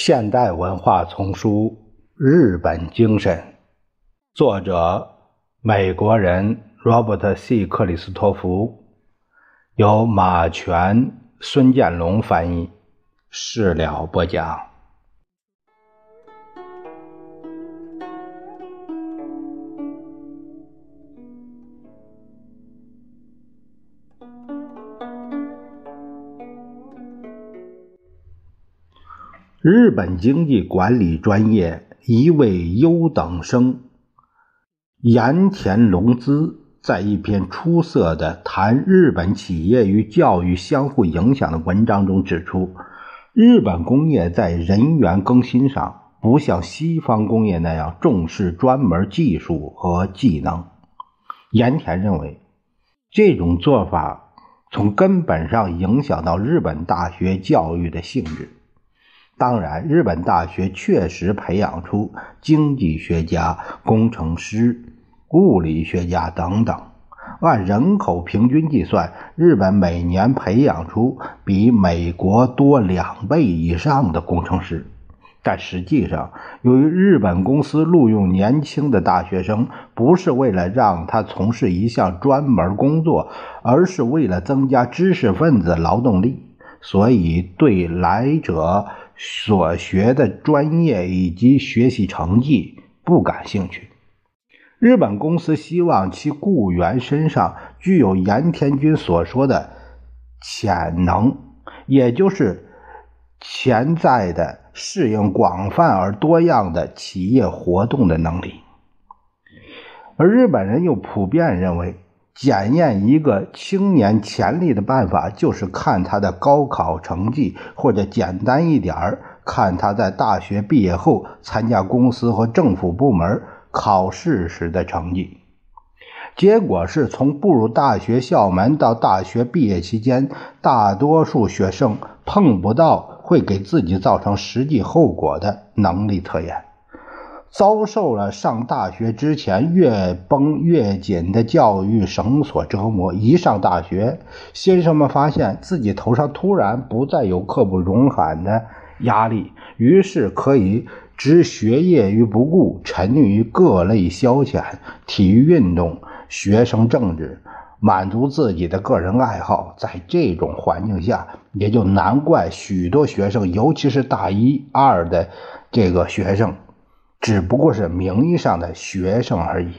现代文化丛书《日本精神》，作者美国人 Robert ·C· 克里斯托弗，由马全、孙建龙翻译，事了不讲。日本经济管理专业一位优等生盐田隆资在一篇出色的谈日本企业与教育相互影响的文章中指出，日本工业在人员更新上不像西方工业那样重视专门技术和技能。盐田认为，这种做法从根本上影响到日本大学教育的性质。当然，日本大学确实培养出经济学家、工程师、物理学家等等。按人口平均计算，日本每年培养出比美国多两倍以上的工程师。但实际上，由于日本公司录用年轻的大学生，不是为了让他从事一项专门工作，而是为了增加知识分子劳动力，所以对来者。所学的专业以及学习成绩不感兴趣。日本公司希望其雇员身上具有盐田君所说的潜能，也就是潜在的适应广泛而多样的企业活动的能力。而日本人又普遍认为。检验一个青年潜力的办法，就是看他的高考成绩，或者简单一点儿，看他在大学毕业后参加公司和政府部门考试时的成绩。结果是从步入大学校门到大学毕业期间，大多数学生碰不到会给自己造成实际后果的能力测验。遭受了上大学之前越绷越紧的教育绳索折磨，一上大学，先生们发现自己头上突然不再有刻不容缓的压力，于是可以置学业于不顾，沉溺于各类消遣、体育运动、学生政治，满足自己的个人爱好。在这种环境下，也就难怪许多学生，尤其是大一、二的这个学生。只不过是名义上的学生而已。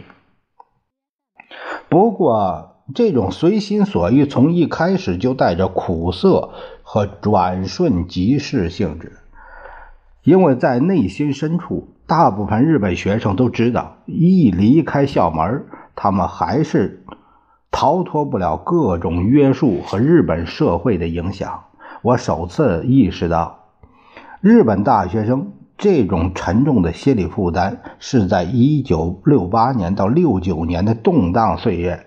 不过，这种随心所欲从一开始就带着苦涩和转瞬即逝性质，因为在内心深处，大部分日本学生都知道，一离开校门，他们还是逃脱不了各种约束和日本社会的影响。我首次意识到，日本大学生。这种沉重的心理负担是在1968年到69年的动荡岁月，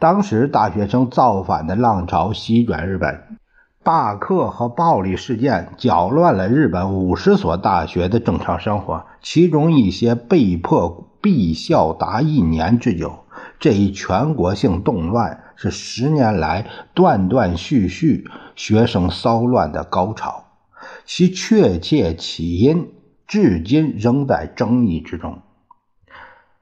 当时大学生造反的浪潮席卷日本，罢课和暴力事件搅乱了日本五十所大学的正常生活，其中一些被迫闭校达一年之久。这一全国性动乱是十年来断断续续学生骚乱的高潮，其确切起因。至今仍在争议之中。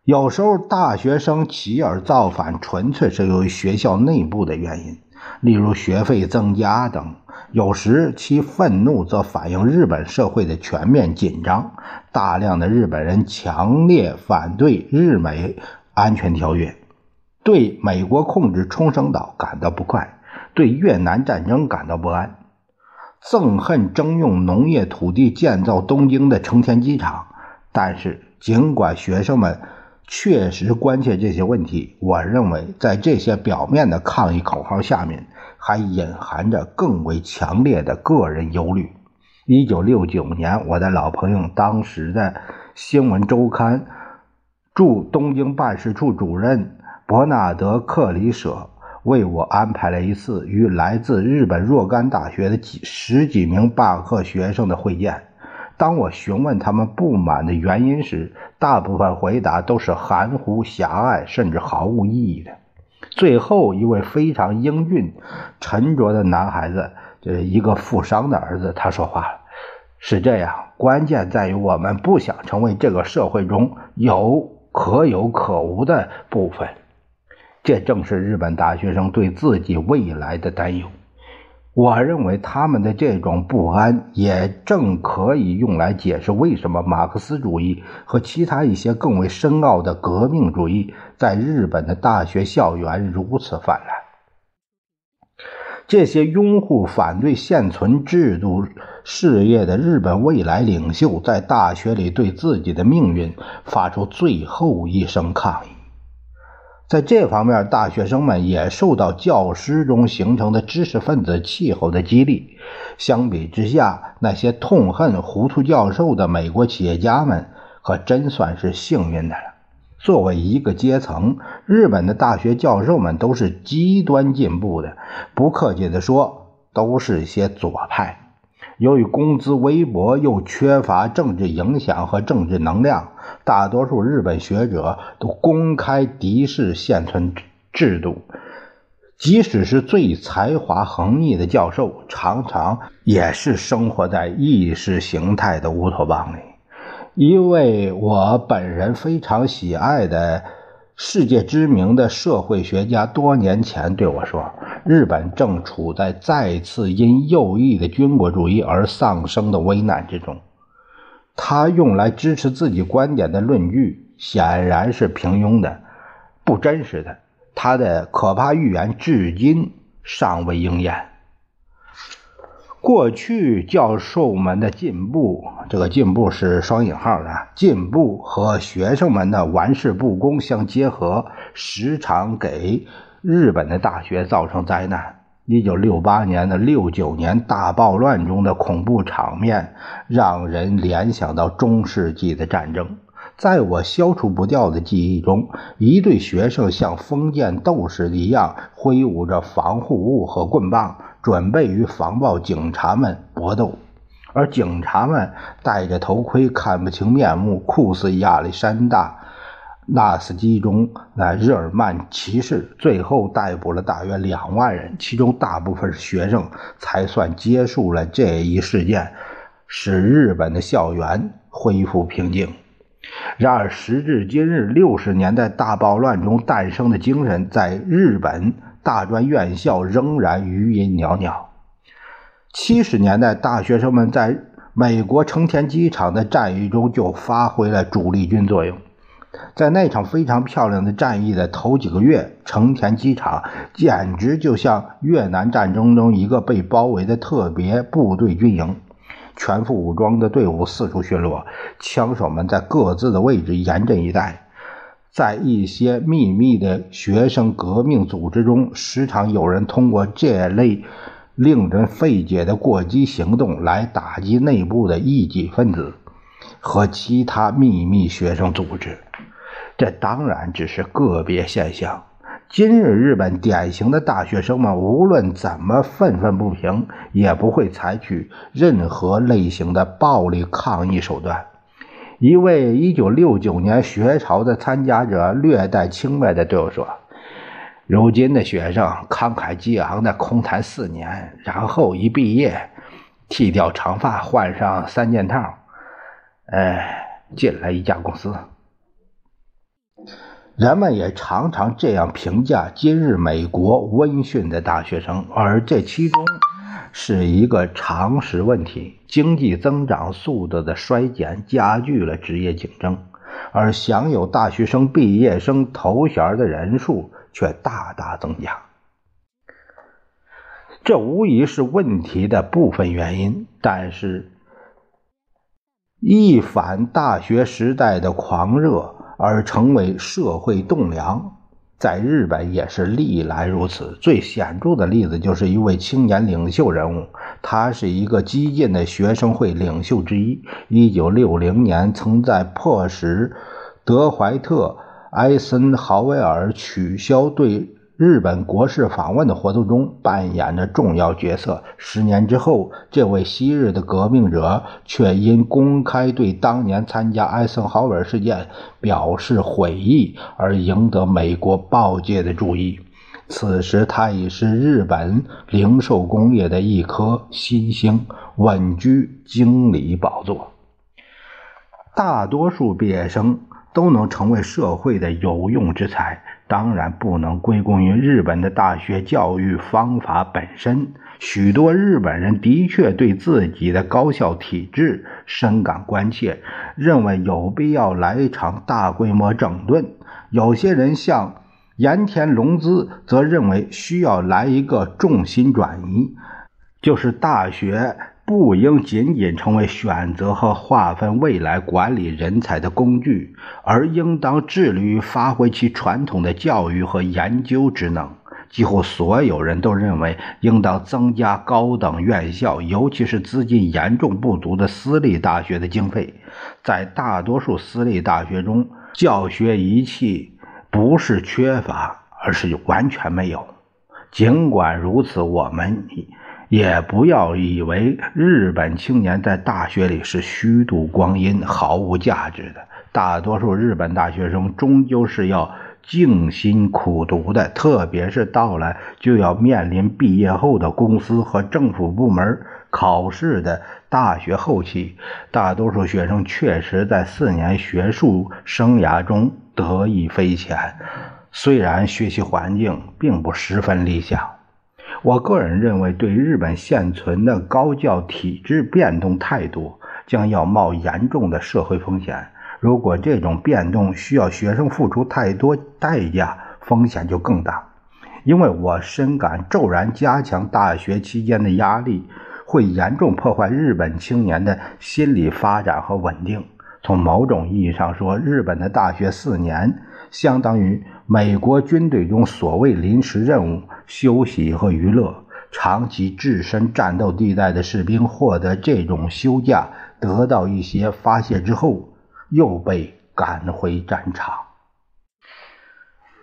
有时候，大学生起而造反，纯粹是由于学校内部的原因，例如学费增加等；有时其愤怒则反映日本社会的全面紧张。大量的日本人强烈反对日美安全条约，对美国控制冲绳岛感到不快，对越南战争感到不安。憎恨征用农业土地建造东京的成田机场，但是尽管学生们确实关切这些问题，我认为在这些表面的抗议口号下面，还隐含着更为强烈的个人忧虑。一九六九年，我的老朋友当时的《新闻周刊》驻东京办事处主任伯纳德·克里舍。为我安排了一次与来自日本若干大学的几十几名罢课学生的会见。当我询问他们不满的原因时，大部分回答都是含糊、狭隘，甚至毫无意义的。最后一位非常英俊、沉着的男孩子，这一个富商的儿子，他说话了：“是这样，关键在于我们不想成为这个社会中有可有可无的部分。这正是日本大学生对自己未来的担忧。我认为他们的这种不安，也正可以用来解释为什么马克思主义和其他一些更为深奥的革命主义在日本的大学校园如此泛滥。这些拥护反对现存制度事业的日本未来领袖，在大学里对自己的命运发出最后一声抗议。在这方面，大学生们也受到教师中形成的知识分子气候的激励。相比之下，那些痛恨糊涂教授的美国企业家们可真算是幸运的了。作为一个阶层，日本的大学教授们都是极端进步的，不客气地说，都是些左派。由于工资微薄，又缺乏政治影响和政治能量，大多数日本学者都公开敌视现存制度。即使是最才华横溢的教授，常常也是生活在意识形态的乌托邦里。一位我本人非常喜爱的。世界知名的社会学家多年前对我说：“日本正处在再次因右翼的军国主义而丧生的危难之中。”他用来支持自己观点的论据显然是平庸的、不真实的。他的可怕预言至今尚未应验。过去教授们的进步，这个进步是双引号的进步，和学生们的玩世不恭相结合，时常给日本的大学造成灾难。一九六八年的六九年大暴乱中的恐怖场面，让人联想到中世纪的战争。在我消除不掉的记忆中，一队学生像封建斗士一样，挥舞着防护物和棍棒。准备与防暴警察们搏斗，而警察们戴着头盔，看不清面目，酷似亚历山大·纳斯基中那日耳曼骑士。最后逮捕了大约两万人，其中大部分是学生，才算结束了这一事件，使日本的校园恢复平静。然而，时至今日，六十年代大暴乱中诞生的精神，在日本。大专院校仍然余音袅袅。七十年代，大学生们在美国成田机场的战役中就发挥了主力军作用。在那场非常漂亮的战役的头几个月，成田机场简直就像越南战争中一个被包围的特别部队军营，全副武装的队伍四处巡逻，枪手们在各自的位置严阵以待。在一些秘密的学生革命组织中，时常有人通过这类令人费解的过激行动来打击内部的异己分子和其他秘密学生组织。这当然只是个别现象。今日日本典型的大学生们，无论怎么愤愤不平，也不会采取任何类型的暴力抗议手段。一位1969年学潮的参加者略带轻蔑地对我说：“如今的学生慷慨激昂地空谈四年，然后一毕业，剃掉长发，换上三件套，哎，进了一家公司。”人们也常常这样评价今日美国温驯的大学生，而这其中。是一个常识问题。经济增长速度的衰减加剧了职业竞争，而享有大学生毕业生头衔的人数却大大增加。这无疑是问题的部分原因，但是，一反大学时代的狂热而成为社会栋梁。在日本也是历来如此。最显著的例子就是一位青年领袖人物，他是一个激进的学生会领袖之一。一九六零年，曾在迫使德怀特·艾森豪威尔取消对。日本国事访问的活动中扮演着重要角色。十年之后，这位昔日的革命者却因公开对当年参加艾森豪威尔事件表示悔意而赢得美国报界的注意。此时他已是日本零售工业的一颗新星，稳居经理宝座。大多数毕业生都能成为社会的有用之才，当然不能归功于日本的大学教育方法本身。许多日本人的确对自己的高校体制深感关切，认为有必要来一场大规模整顿。有些人像盐田隆资，则认为需要来一个重心转移，就是大学不应仅仅成为选择和划分未来管理人才的工具，而应当致力于发挥其传统的教育和研究职能。几乎所有人都认为，应当增加高等院校，尤其是资金严重不足的私立大学的经费。在大多数私立大学中，教学仪器不是缺乏，而是完全没有。尽管如此，我们也不要以为日本青年在大学里是虚度光阴、毫无价值的。大多数日本大学生终究是要。静心苦读的，特别是到了就要面临毕业后的公司和政府部门考试的大学后期，大多数学生确实在四年学术生涯中得意匪浅，虽然学习环境并不十分理想。我个人认为，对日本现存的高教体制变动太多，将要冒严重的社会风险。如果这种变动需要学生付出太多代价，风险就更大。因为我深感，骤然加强大学期间的压力，会严重破坏日本青年的心理发展和稳定。从某种意义上说，日本的大学四年相当于美国军队中所谓临时任务、休息和娱乐。长期置身战斗地带的士兵获得这种休假，得到一些发泄之后。又被赶回战场。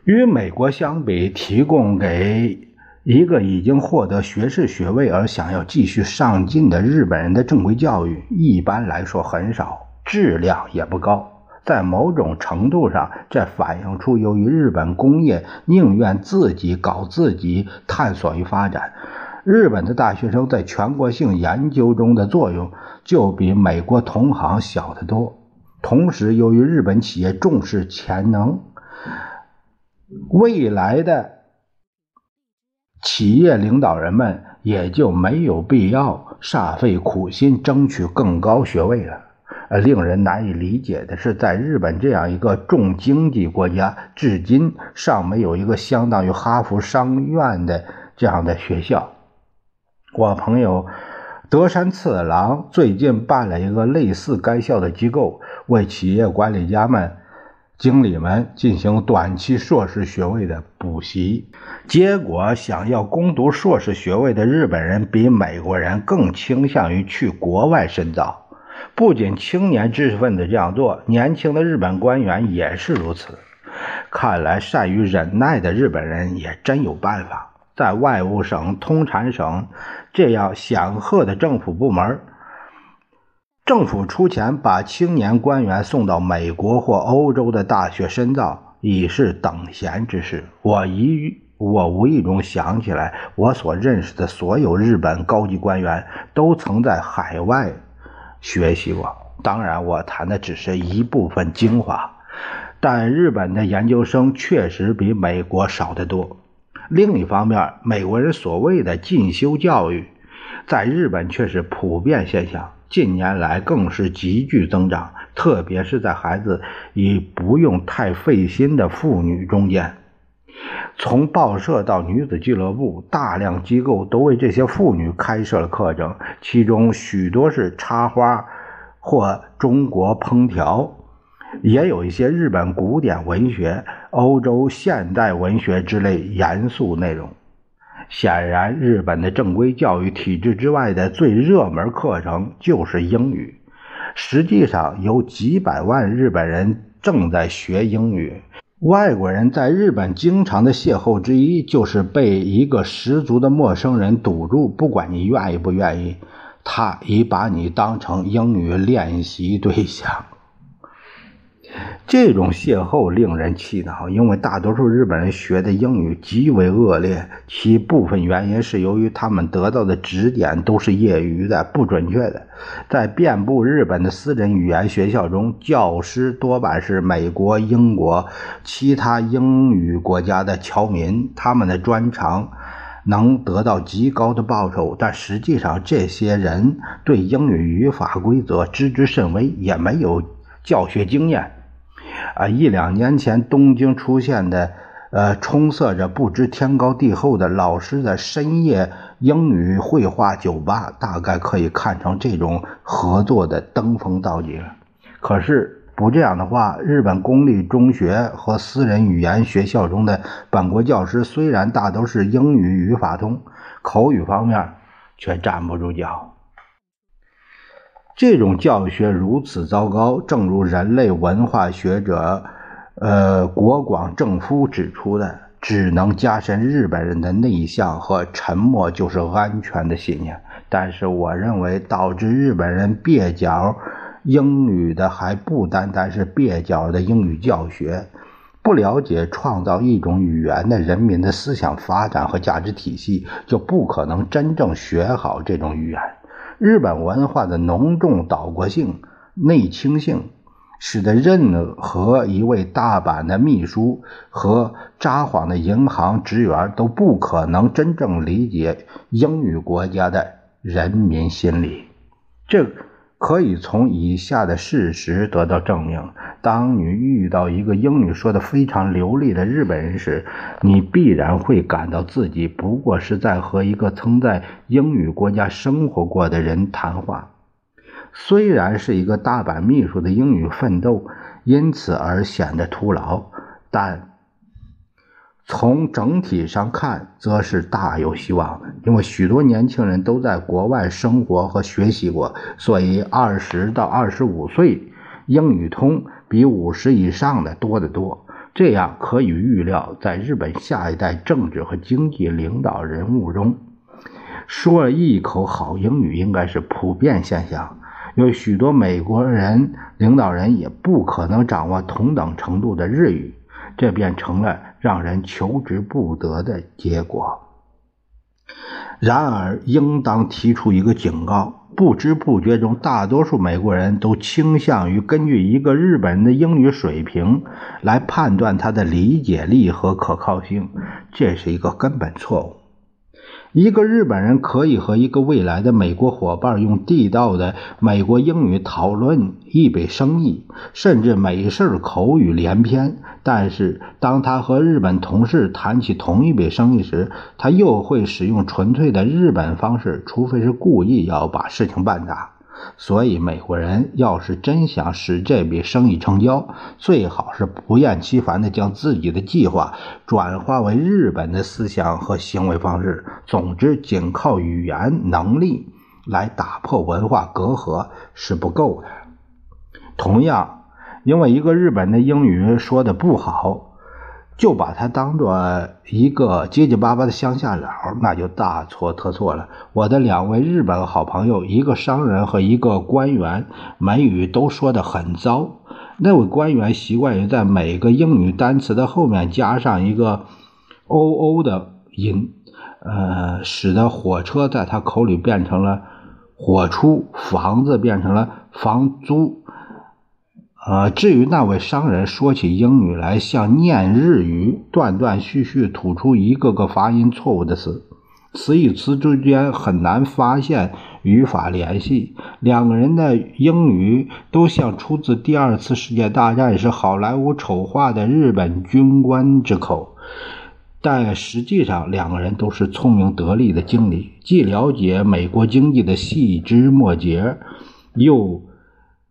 与美国相比，提供给一个已经获得学士学位而想要继续上进的日本人的正规教育，一般来说很少，质量也不高。在某种程度上，这反映出由于日本工业宁愿自己搞自己，探索与发展，日本的大学生在全国性研究中的作用就比美国同行小得多。同时，由于日本企业重视潜能，未来的企业领导人们也就没有必要煞费苦心争取更高学位了。而令人难以理解的是，在日本这样一个重经济国家，至今尚没有一个相当于哈佛商院的这样的学校。我朋友。德山次郎最近办了一个类似该校的机构，为企业管理家们、经理们进行短期硕士学位的补习。结果，想要攻读硕士学位的日本人比美国人更倾向于去国外深造。不仅青年知识分子这样做，年轻的日本官员也是如此。看来，善于忍耐的日本人也真有办法。在外务省、通产省这样显赫的政府部门，政府出钱把青年官员送到美国或欧洲的大学深造，已是等闲之事。我一我无意中想起来，我所认识的所有日本高级官员都曾在海外学习过。当然，我谈的只是一部分精华，但日本的研究生确实比美国少得多。另一方面，美国人所谓的进修教育，在日本却是普遍现象，近年来更是急剧增长，特别是在孩子已不用太费心的妇女中间。从报社到女子俱乐部，大量机构都为这些妇女开设了课程，其中许多是插花或中国烹调。也有一些日本古典文学、欧洲现代文学之类严肃内容。显然，日本的正规教育体制之外的最热门课程就是英语。实际上，有几百万日本人正在学英语。外国人在日本经常的邂逅之一，就是被一个十足的陌生人堵住，不管你愿意不愿意，他已把你当成英语练习对象。这种邂逅令人气恼，因为大多数日本人学的英语极为恶劣，其部分原因是由于他们得到的指点都是业余的、不准确的。在遍布日本的私人语言学校中，教师多半是美国、英国、其他英语国家的侨民，他们的专长能得到极高的报酬，但实际上这些人对英语语法规则知之甚微，也没有教学经验。啊，一两年前东京出现的，呃，充塞着不知天高地厚的老师的深夜英语绘画酒吧，大概可以看成这种合作的登峰造极了。可是不这样的话，日本公立中学和私人语言学校中的本国教师虽然大都是英语语法通，口语方面却站不住脚。这种教学如此糟糕，正如人类文化学者，呃，国广政夫指出的，只能加深日本人的内向和沉默就是安全的信念。但是，我认为导致日本人蹩脚英语的还不单单是蹩脚的英语教学，不了解创造一种语言的人民的思想发展和价值体系，就不可能真正学好这种语言。日本文化的浓重岛国性、内倾性，使得任何一位大阪的秘书和札幌的银行职员都不可能真正理解英语国家的人民心理。这可以从以下的事实得到证明。当你遇到一个英语说的非常流利的日本人时，你必然会感到自己不过是在和一个曾在英语国家生活过的人谈话。虽然是一个大阪秘书的英语奋斗因此而显得徒劳，但从整体上看，则是大有希望的。因为许多年轻人都在国外生活和学习过，所以二十到二十五岁英语通。比五十以上的多得多，这样可以预料，在日本下一代政治和经济领导人物中，说一口好英语应该是普遍现象。有许多美国人领导人也不可能掌握同等程度的日语，这便成了让人求之不得的结果。然而，应当提出一个警告。不知不觉中，大多数美国人都倾向于根据一个日本人的英语水平来判断他的理解力和可靠性，这是一个根本错误。一个日本人可以和一个未来的美国伙伴用地道的美国英语讨论一笔生意，甚至没事口语连篇。但是，当他和日本同事谈起同一笔生意时，他又会使用纯粹的日本方式，除非是故意要把事情办大。所以，美国人要是真想使这笔生意成交，最好是不厌其烦地将自己的计划转化为日本的思想和行为方式。总之，仅靠语言能力来打破文化隔阂是不够的。同样，因为一个日本的英语说的不好。就把他当做一个结结巴巴的乡下佬，那就大错特错了。我的两位日本好朋友，一个商人和一个官员，美语都说得很糟。那位官员习惯于在每个英语单词的后面加上一个 “o o” 的音，呃，使得火车在他口里变成了火出，房子变成了房租。呃，至于那位商人说起英语来像念日语，断断续续吐出一个个发音错误的词，词与词之间很难发现语法联系。两个人的英语都像出自第二次世界大战时好莱坞丑化的日本军官之口，但实际上两个人都是聪明得力的经理，既了解美国经济的细枝末节，又。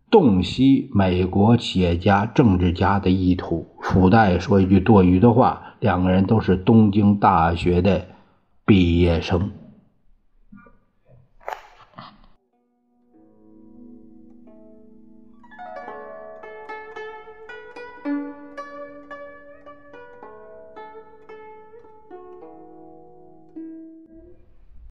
洞悉美国企业家、政治家的意图。附带说一句多余的话：两个人都是东京大学的毕业生。